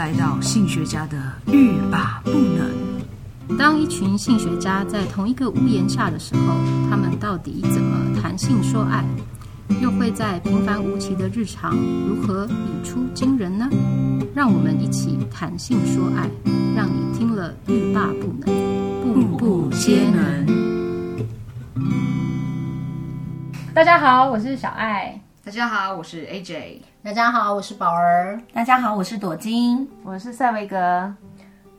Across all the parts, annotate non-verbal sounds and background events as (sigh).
来到性学家的欲罢不能。当一群性学家在同一个屋檐下的时候，他们到底怎么谈性说爱？又会在平凡无奇的日常如何语出惊人呢？让我们一起谈性说爱，让你听了欲罢不能，步步皆能。大家好，我是小爱。大家好，我是 AJ。大家好，我是宝儿。大家好，我是朵金。我是赛维格。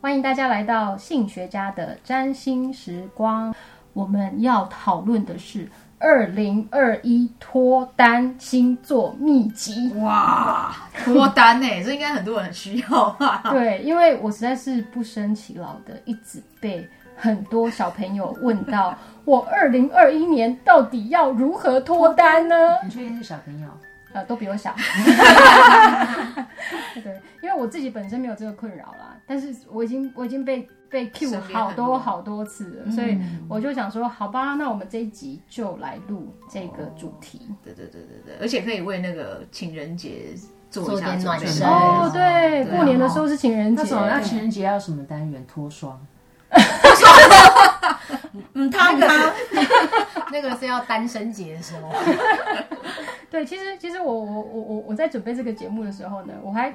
欢迎大家来到性学家的占星时光。我们要讨论的是二零二一脱单星座秘籍。哇，脱单呢？这应该很多人需要吧？对，因为我实在是不胜其扰的，一直被很多小朋友问到，(laughs) 我二零二一年到底要如何脱单呢？你确定是小朋友？呃，都比我小。(laughs) 对，因为我自己本身没有这个困扰啦，但是我已经我已经被被 cue 好多好多次了，所以我就想说，好吧，那我们这一集就来录这个主题。对对对对对，而且可以为那个情人节做一下暖身哦。对，过年的时候是情人节，那情人节要什么单元？脱双。嗯，他他 (laughs) 那个是要单身节的时候。(laughs) 对，其实其实我我我我我在准备这个节目的时候呢，我还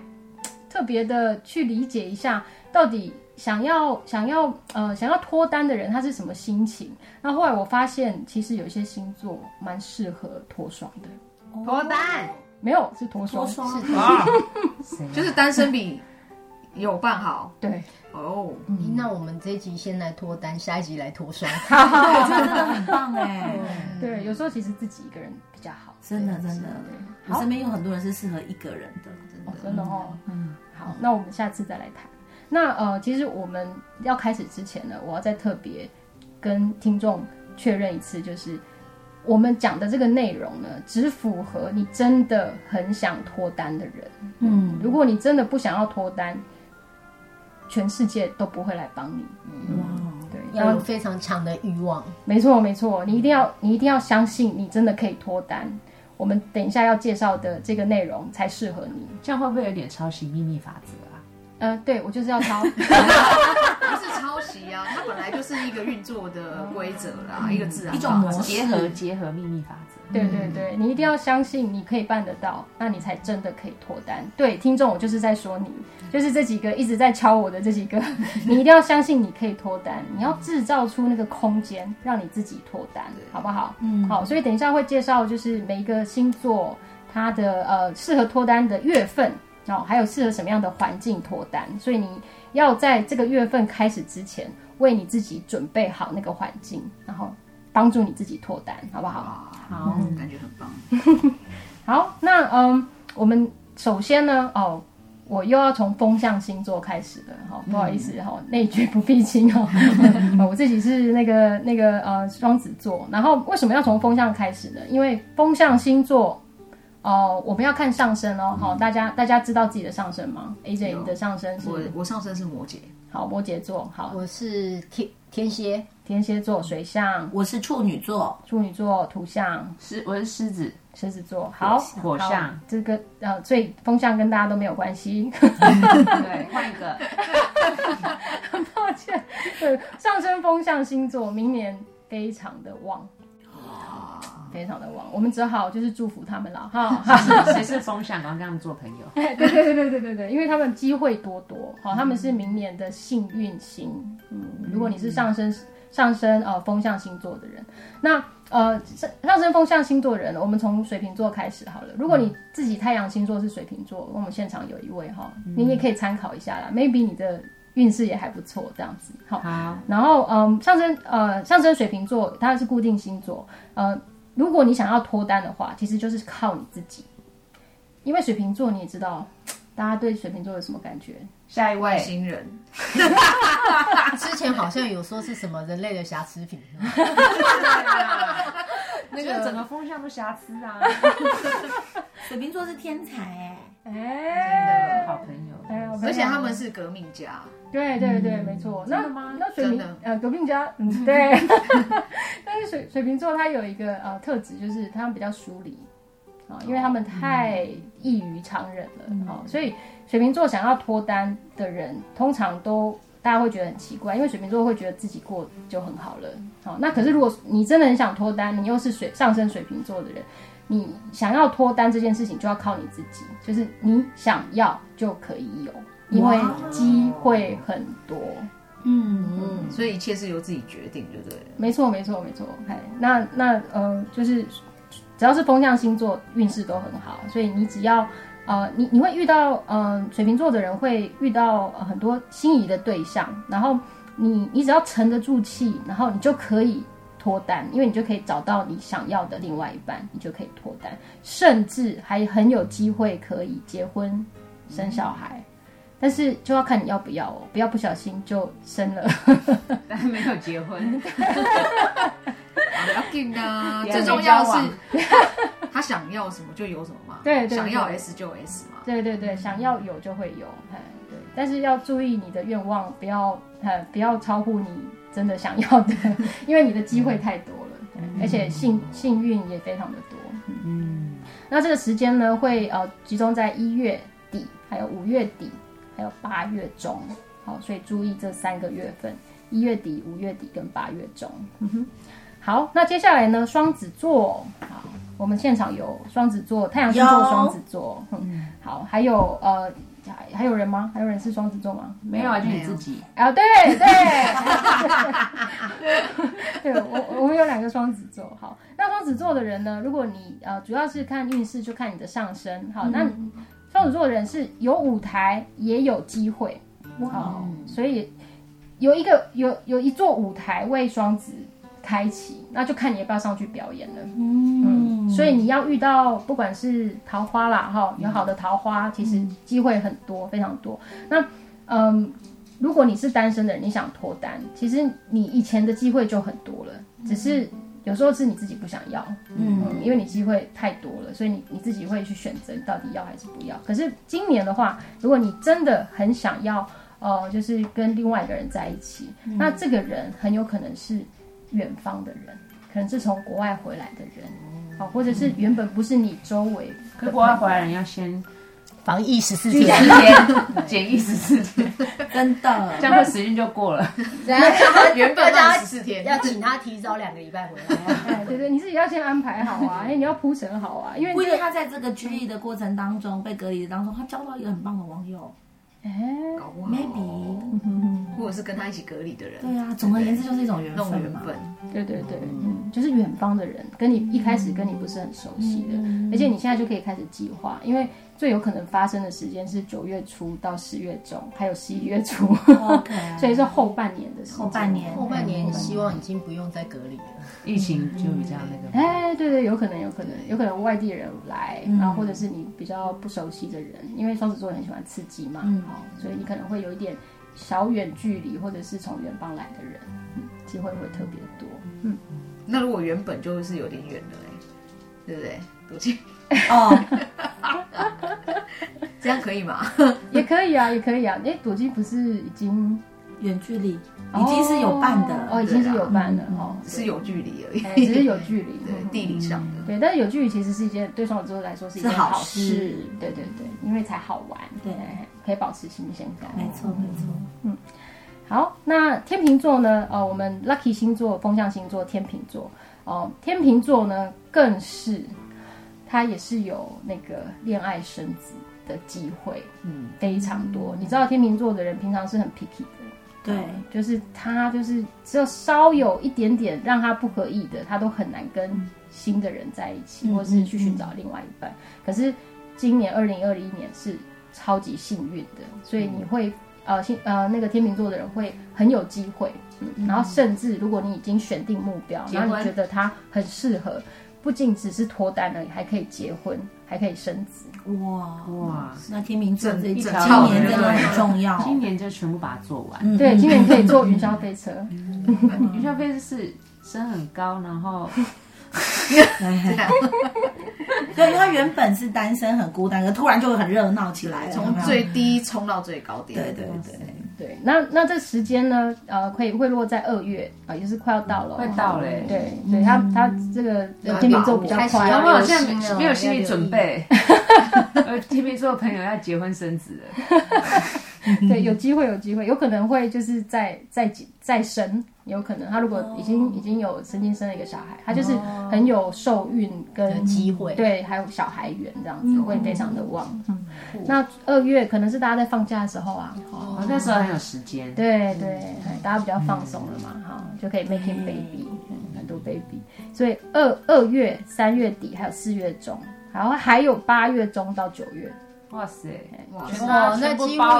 特别的去理解一下，到底想要想要呃想要脱单的人他是什么心情。那后，后来我发现，其实有一些星座蛮适合脱双的。脱单没有是脱双，脱双是啊，(laughs) 就是单身比有办好。对。哦、oh, 嗯，那我们这一集先来脱单，下一集来脱双，这 (laughs) 真的很棒哎。(laughs) 对，有时候其实自己一个人比较好，真的真的。我身边有很多人是适合一个人的，真的，哦、真的哦。嗯，好，那我们下次再来谈。那呃，其实我们要开始之前呢，我要再特别跟听众确认一次，就是我们讲的这个内容呢，只符合你真的很想脱单的人。嗯，如果你真的不想要脱单。全世界都不会来帮你。哇，对，要有非常强的欲望。没错，没错，你一定要，你一定要相信，你真的可以脱单。我们等一下要介绍的这个内容才适合你。这样会不会有点抄袭秘密法则啊？呃，对，我就是要抄。它本来就是一个运作的规则啦，嗯、一个自然一种模式结合结合秘密法则。对对对，你一定要相信你可以办得到，那你才真的可以脱单。对，听众，我就是在说你，就是这几个一直在敲我的这几个，(laughs) 你一定要相信你可以脱单，你要制造出那个空间，让你自己脱单，好不好？嗯，好。所以等一下会介绍，就是每一个星座它的呃适合脱单的月份哦，还有适合什么样的环境脱单。所以你要在这个月份开始之前，为你自己准备好那个环境，然后。帮助你自己脱单，好不好？好，嗯、感觉很棒。(laughs) 好，那嗯，我们首先呢，哦，我又要从风象星座开始了，哈、哦，不好意思，哈、嗯，内举不避亲 (laughs) 哦。我自己是那个那个呃双子座，然后为什么要从风象开始呢？因为风象星座，哦、呃，我们要看上升哦，好、嗯，大家大家知道自己的上升吗？AJ，你的上升是？我我上升是摩羯，好，摩羯座，好，我是天天蝎。天蝎座水象，我是处女座，处女座土象，是我是狮子，狮子座，好，火象，这个呃，所以风象跟大家都没有关系，(laughs) 对，换一个，很 (laughs) 抱歉，对，上升风象星座明年非常的旺。非常的旺，我们只好就是祝福他们了哈。(laughs) 谁是风向，然后跟他们做朋友。(laughs) 对对对对对对对，因为他们机会多多，好，他们是明年的幸运星。嗯，如果你是上升上升呃风象星座的人，那呃上上升风象星座的人，我们从水瓶座开始好了。如果你自己太阳星座是水瓶座，我们现场有一位哈，你也可以参考一下啦。Maybe 你的运势也还不错，这样子。好，然后嗯上升呃上升水瓶座，它是固定星座，呃。如果你想要脱单的话，其实就是靠你自己，因为水瓶座你也知道，(tsk) 大家对水瓶座有什么感觉？下一位。新人，(laughs) 之前好像有说是什么人类的瑕疵品，(laughs) 那个整个风向都瑕疵啊。(laughs) 水瓶座是天才哎，哎，真的好朋友，而且他们是革命家。对对对，没错。真的吗？那水瓶呃革命家，嗯 (laughs) 对。(laughs) 但是水水瓶座他有一个呃特质，就是他们比较疏离，啊，因为他们太异于常人了啊，所以水瓶座想要脱单的人，通常都大家会觉得很奇怪，因为水瓶座会觉得自己过就很好了。好，那可是如果你真的很想脱单，你又是水上升水瓶座的人，你想要脱单这件事情就要靠你自己，就是你想要就可以有，因为机会很多。嗯嗯，所以一切是由自己决定，对不对？没错，没错，没错。哎，那那呃，就是只要是风象星座，运势都很好。所以你只要呃，你你会遇到呃，水瓶座的人会遇到、呃、很多心仪的对象，然后你你只要沉得住气，然后你就可以脱单，因为你就可以找到你想要的另外一半，你就可以脱单，甚至还很有机会可以结婚生小孩。嗯但是就要看你要不要哦，不要不小心就生了，但没有结婚。不 (laughs) 要紧啊，(laughs) 最重要是他想要什么就有什么嘛。对，对，对，想要 S 就 S 嘛。对对对，想要有就会有，对。但是要注意你的愿望不要，不要超乎你真的想要的，(laughs) 因为你的机会太多了，而且幸幸运也非常的多。嗯，那这个时间呢，会呃集中在一月底，还有五月底。还有八月中，好，所以注意这三个月份：一月底、五月底跟八月中。嗯哼，好，那接下来呢？双子座，好，我们现场有双子座，太阳星座双子座。嗯，好，还有呃，还有人吗？还有人是双子座吗？没有啊，就你自己啊？对对，(laughs) 对我我们有两个双子座。好，那双子座的人呢？如果你呃主要是看运势，就看你的上升。好，那。双子座的人是有舞台也有机会，哇、哦！所以有一个有有一座舞台为双子开启，那就看你要不要上去表演了。嗯，嗯，所以你要遇到不管是桃花啦，哈、哦，有好的桃花，其实机会很多，非常多。那嗯，如果你是单身的人，你想脱单，其实你以前的机会就很多了，只是。有时候是你自己不想要，嗯，因为你机会太多了，所以你你自己会去选择你到底要还是不要。可是今年的话，如果你真的很想要，呃，就是跟另外一个人在一起，嗯，那这个人很有可能是远方的人，可能是从国外回来的人，好，或者是原本不是你周围，可国外回来人要先。防疫十四天，检疫十四天，真的，这样的时间就过了。原本要十四天，(laughs) 要请他提早两个礼拜回来。哎，对对，你自己要先安排好啊，(laughs) 哎，你要铺陈好啊，因为因为他在这个居离的过程当中，被隔离的当中，他交到一个很棒的网友。哎，maybe，或者是跟他一起隔离的人。对啊，总而言之就是一种缘分嘛。缘分，对对对，嗯，就是远方的人，跟你一开始跟你不是很熟悉的，而且你现在就可以开始计划，因为。最有可能发生的时间是九月初到十月中，还有十一月初 (laughs) (laughs) 所以是后半年的时候。后半年，后半年希望已经不用再隔离了，疫情就比较那个。哎，对对，有可能，有可能，有可能外地人来，然后或者是你比较不熟悉的人，因为双子座很喜欢刺激嘛，好，所以你可能会有一点小远距离，或者是从远方来的人，机会会特别多。嗯，那如果原本就是有点远的嘞，对不对？多近？哦，这样可以吗？(laughs) 也可以啊，也可以啊。哎，朵姬不是已经远距离，已经是有伴的哦，已经是有伴的哦，只是有距离而已，只是有距离，(laughs) 对，地理上的。对，但是有距离其实是一件对双子座来说是一件好事，对对对，因为才好玩，对，可以保持新鲜感。没错没错，嗯。好，那天秤座呢？哦，我们 lucky 星座、风象星座天秤座哦，天秤座呢更是。它也是有那个恋爱生子的机会，嗯，非常多。你知道天秤座的人平常是很 picky 的，对，就是他就是只有稍有一点点让他不合意的，他都很难跟新的人在一起，或是去寻找另外一半。可是今年二零二一年是超级幸运的，所以你会呃，幸呃那个天秤座的人会很有机会，嗯，然后甚至如果你已经选定目标，然后你觉得他很适合。不仅只是脱单而已，还可以结婚，还可以生子。哇哇！那天秤座这一今年真的很重要，今年就全部把它做完。嗯、对，今年可以坐 (laughs) 云霄飞车。(laughs) 云霄飞车是升很高，然后 (laughs) 对，因为他原本是单身很孤单，可突然就会很热闹起来，从最低冲到最高点。对对对。对，那那这时间呢，呃，可以会落在二月啊，也是快要到了，快到了。对，对他他这个天秤座比较快，有没有现在没有心理准备？(laughs) 呃，天秤座的朋友要结婚生子了，(laughs) (laughs) 对，有机会有机会，有可能会就是再再再生。有可能，他如果已经、oh. 已经有曾经生了一个小孩，他就是很有受孕跟机会，对，还有小孩缘这样子，会非常的旺。嗯，那二月可能是大家在放假的时候啊，哦，那时候很有时间，对对，大家比较放松了嘛，哈，就可以 making baby，很多 baby，所以二二月、三月底还有四月中，然后还有八月中到九月。哇塞！哇塞，那几乎已经包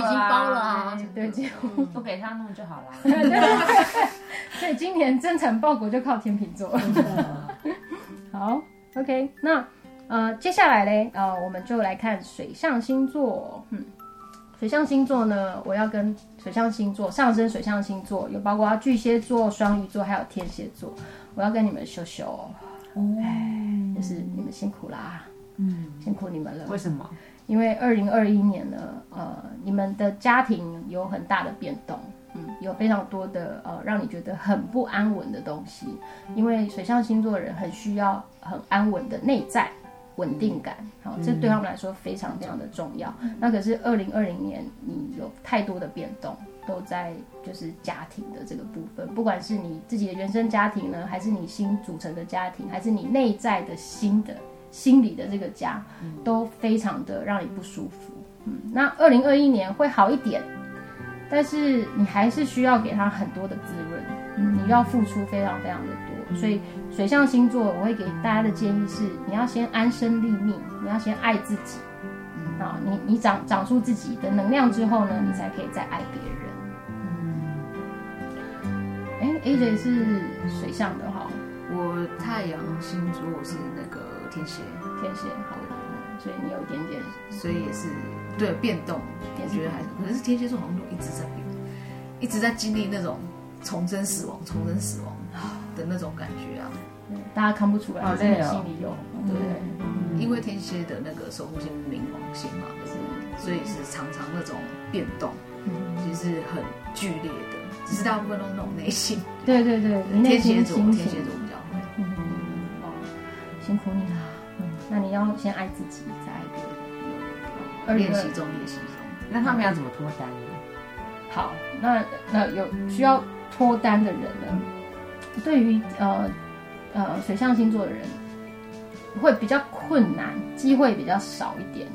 了啊！对，几乎不给他弄就好了。(laughs) (laughs) 所以今年增产报国就靠天秤座。好，OK，那呃，接下来呢，呃，我们就来看水象星座。嗯，水象星座呢，我要跟水象星座上升水象星座有包括巨蟹座、双鱼座还有天蝎座，我要跟你们秀秀。哦，就是你们辛苦啦，嗯，辛苦你们了。为什么？因为二零二一年呢，呃，你们的家庭有很大的变动，嗯，有非常多的呃，让你觉得很不安稳的东西。因为水象星座的人很需要很安稳的内在稳定感，好，这对他们来说非常非常的重要。嗯、那可是二零二零年，你有太多的变动，都在就是家庭的这个部分，不管是你自己的原生家庭呢，还是你新组成的家庭，还是你内在的新的。心里的这个家都非常的让你不舒服。嗯，那二零二一年会好一点，但是你还是需要给他很多的滋润，嗯，你要付出非常非常的多。所以水象星座，我会给大家的建议是：你要先安身立命，你要先爱自己。啊，你你长长出自己的能量之后呢，你才可以再爱别人。哎，AJ 是水象的哈，我太阳星座是那个。天蝎，天蝎，好的，所以你有一点点，所以也是对变动，我觉得还是，可能是天蝎座好像都一直在变，一直在经历那种重生死亡、重生死亡的那种感觉啊，大家看不出来，但是你心里有，对。对？因为天蝎的那个守护星冥王星嘛，是，所以是常常那种变动，其实是很剧烈的，只是大部分都是那种内心，对对对，天蝎座，天蝎座辛苦你了。那你要先爱自己，再爱别人。练习中，练习中。那他们要怎么脱单呢？好，那那有需要脱单的人呢？对于呃呃水象星座的人，会比较困难，机会比较少一点。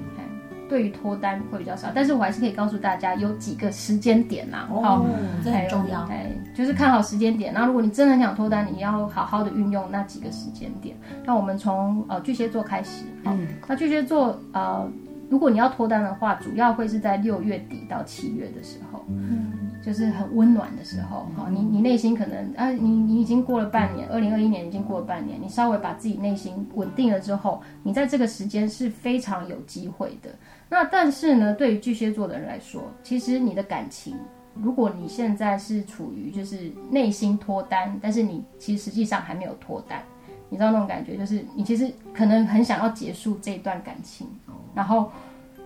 对于脱单会比较少，但是我还是可以告诉大家有几个时间点啦。哦，这很重要。哎，就是看好时间点。那如果你真的很想脱单，你要好好的运用那几个时间点。那我们从呃巨蟹座开始。嗯。那巨蟹座呃，如果你要脱单的话，主要会是在六月底到七月的时候。嗯。就是很温暖的时候。哈，你你内心可能啊，你你已经过了半年，二零二一年已经过了半年，你稍微把自己内心稳定了之后，你在这个时间是非常有机会的。那但是呢，对于巨蟹座的人来说，其实你的感情，如果你现在是处于就是内心脱单，但是你其实实际上还没有脱单，你知道那种感觉，就是你其实可能很想要结束这一段感情，然后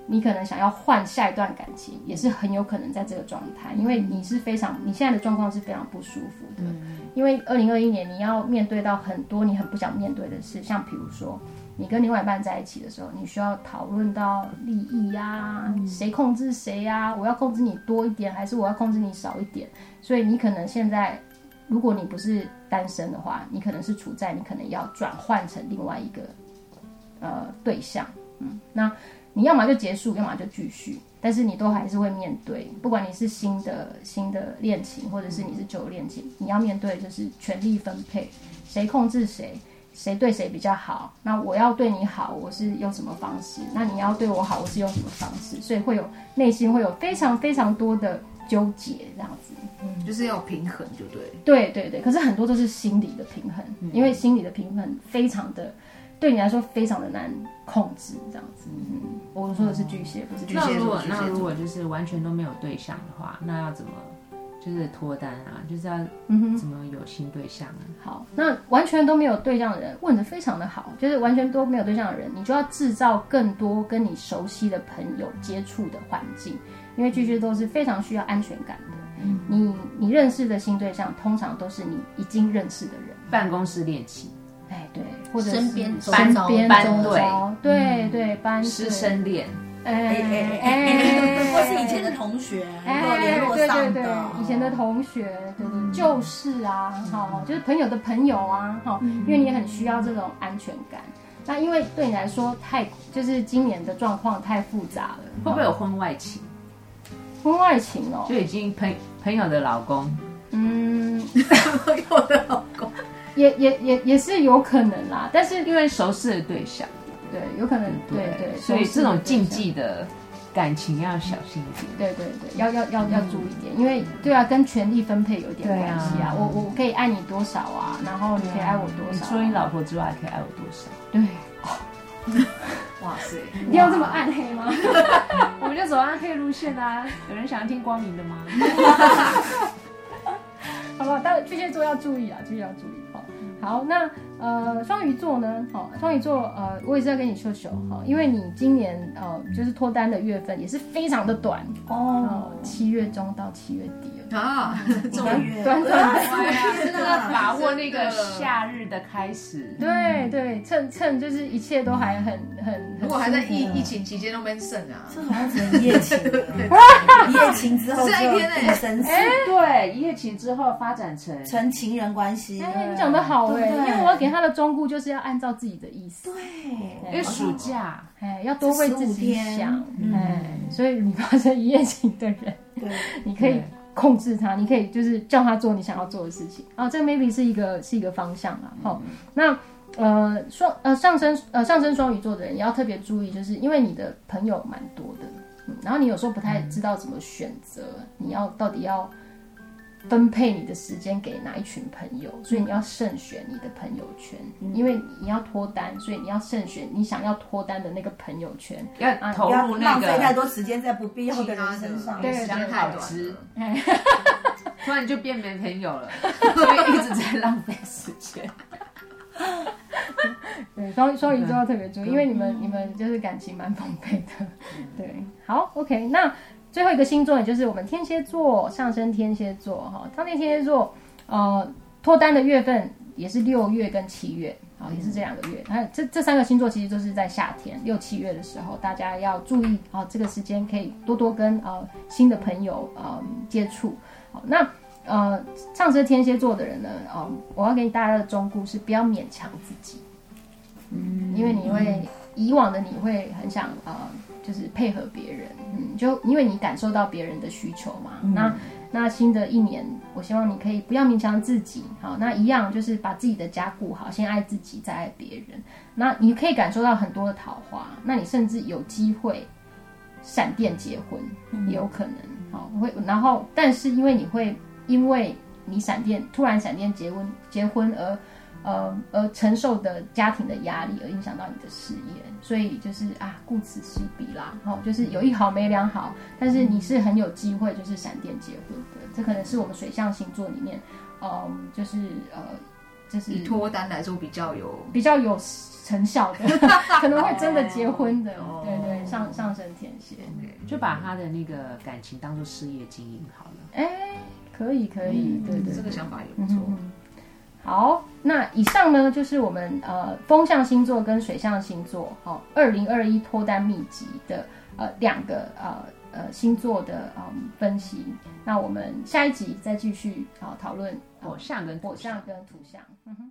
你可能想要换下一段感情，也是很有可能在这个状态，因为你是非常你现在的状况是非常不舒服的，因为二零二一年你要面对到很多你很不想面对的事，像比如说。你跟另外一半在一起的时候，你需要讨论到利益呀、啊，谁控制谁呀、啊？我要控制你多一点，还是我要控制你少一点？所以你可能现在，如果你不是单身的话，你可能是处在你可能要转换成另外一个呃对象，嗯，那你要么就结束，要么就继续，但是你都还是会面对，不管你是新的新的恋情，或者是你是旧恋情，你要面对就是权力分配，谁控制谁。谁对谁比较好？那我要对你好，我是用什么方式？那你要对我好，我是用什么方式？所以会有内心会有非常非常多的纠结，这样子，嗯，就是要平衡，就对。对对对，可是很多都是心理的平衡，嗯、因为心理的平衡非常的对你来说非常的难控制，这样子。嗯，我说的是巨蟹，不是巨蟹。那如果那如果就是完全都没有对象的话，那要怎么？就是脱单啊，就是要怎么有新对象好，那完全都没有对象的人问的非常的好，就是完全都没有对象的人，你就要制造更多跟你熟悉的朋友接触的环境，因为巨蟹座是非常需要安全感的。嗯，你你认识的新对象通常都是你已经认识的人，办公室恋情，或者身边身边班对，对对班师生恋。哎哎哎，或是以前的同学，哎，联络上的，以前的同学，对对，就是啊，好，就是朋友的朋友啊，哈，因为你很需要这种安全感。那因为对你来说太，就是今年的状况太复杂了，会不会有婚外情？婚外情哦，就已经朋朋友的老公，嗯，(laughs) 朋友的也也也也是有可能啦，但是因为熟识的对象。对，有可能，对对，所以这种禁忌的感情要小心一点。对对对，要要要要注意点，因为对啊，跟权力分配有点关系啊。我我可以爱你多少啊？然后你可以爱我多少？除了你老婆之外，还可以爱我多少？对，(laughs) 哇塞，一定要这么暗黑吗？(laughs) 我们就走暗黑路线啊！有人想要听光明的吗？(laughs) 好吧，但巨蟹座要注意啊，巨蟹要注意。好，那。呃，双鱼座呢？好，双鱼座，呃，我也是要跟你秀秀哈，因为你今年呃，就是脱单的月份也是非常的短哦，七月中到七月底啊，这么月短短的，真的把握那个夏日的开始，对对，趁趁就是一切都还很很，如果还在疫疫情期间都没剩啊，这好像成一夜情，一夜情之后是一天哎，哎，对，一夜情之后发展成成情人关系，哎，你讲的好哎，因为我要给。他的忠告就是要按照自己的意思，对，因为暑假，哎，要多为自己想，哎，所以你发生一夜情的人，对，你可以控制他，你可以就是叫他做你想要做的事情。啊，这 maybe 是一个是一个方向啊。好，那呃双呃上升呃上升双鱼座的人也要特别注意，就是因为你的朋友蛮多的，然后你有时候不太知道怎么选择，你要到底要。分配你的时间给哪一群朋友，所以你要慎选你的朋友圈，嗯、因为你要脱单，所以你要慎选你想要脱单的那个朋友圈，要投入那个浪费太多时间在不必要的人身上，对，时间太短，(laughs) 突然就变没朋友了，因为一直在浪费时间。(laughs) 对，双双鱼座要特别注意，因为你们你们就是感情蛮丰沛的。对，好，OK，那。最后一个星座，也就是我们天蝎座，上升天蝎座哈。当天天蝎座，呃，脱单的月份也是六月跟七月，啊，也是这两个月。还有这这三个星座其实都是在夏天六七月的时候，大家要注意啊，这个时间可以多多跟呃新的朋友呃接触。好，那呃上升天蝎座的人呢，呃，我要给大家的忠告是不要勉强自己，嗯，因为你会以往的你会很想呃。就是配合别人，嗯，就因为你感受到别人的需求嘛。嗯、那那新的一年，我希望你可以不要勉强自己，好，那一样就是把自己的家顾好，先爱自己，再爱别人。那你可以感受到很多的桃花，那你甚至有机会闪电结婚，嗯、也有可能，好会。然后，但是因为你会因为你闪电突然闪电结婚结婚而。呃，而承受的家庭的压力，而影响到你的事业，所以就是啊，顾此失彼啦，哈、哦，就是有一好没两好，但是你是很有机会，就是闪电结婚的，这可能是我们水象星座里面，嗯、呃，就是呃，就是以脱单来说比较有比较有成效的，(laughs) 可能会真的结婚的，哦、对，对对，上上升天蝎，就把他的那个感情当做事业经营好了，哎，可以可以，嗯、对，对对，这个想法也不错。嗯好，那以上呢就是我们呃风象星座跟水象星座，好，二零二一脱单秘籍的呃两个呃呃星座的嗯分析。那我们下一集再继续啊讨论火象跟火象跟土象。嗯哼。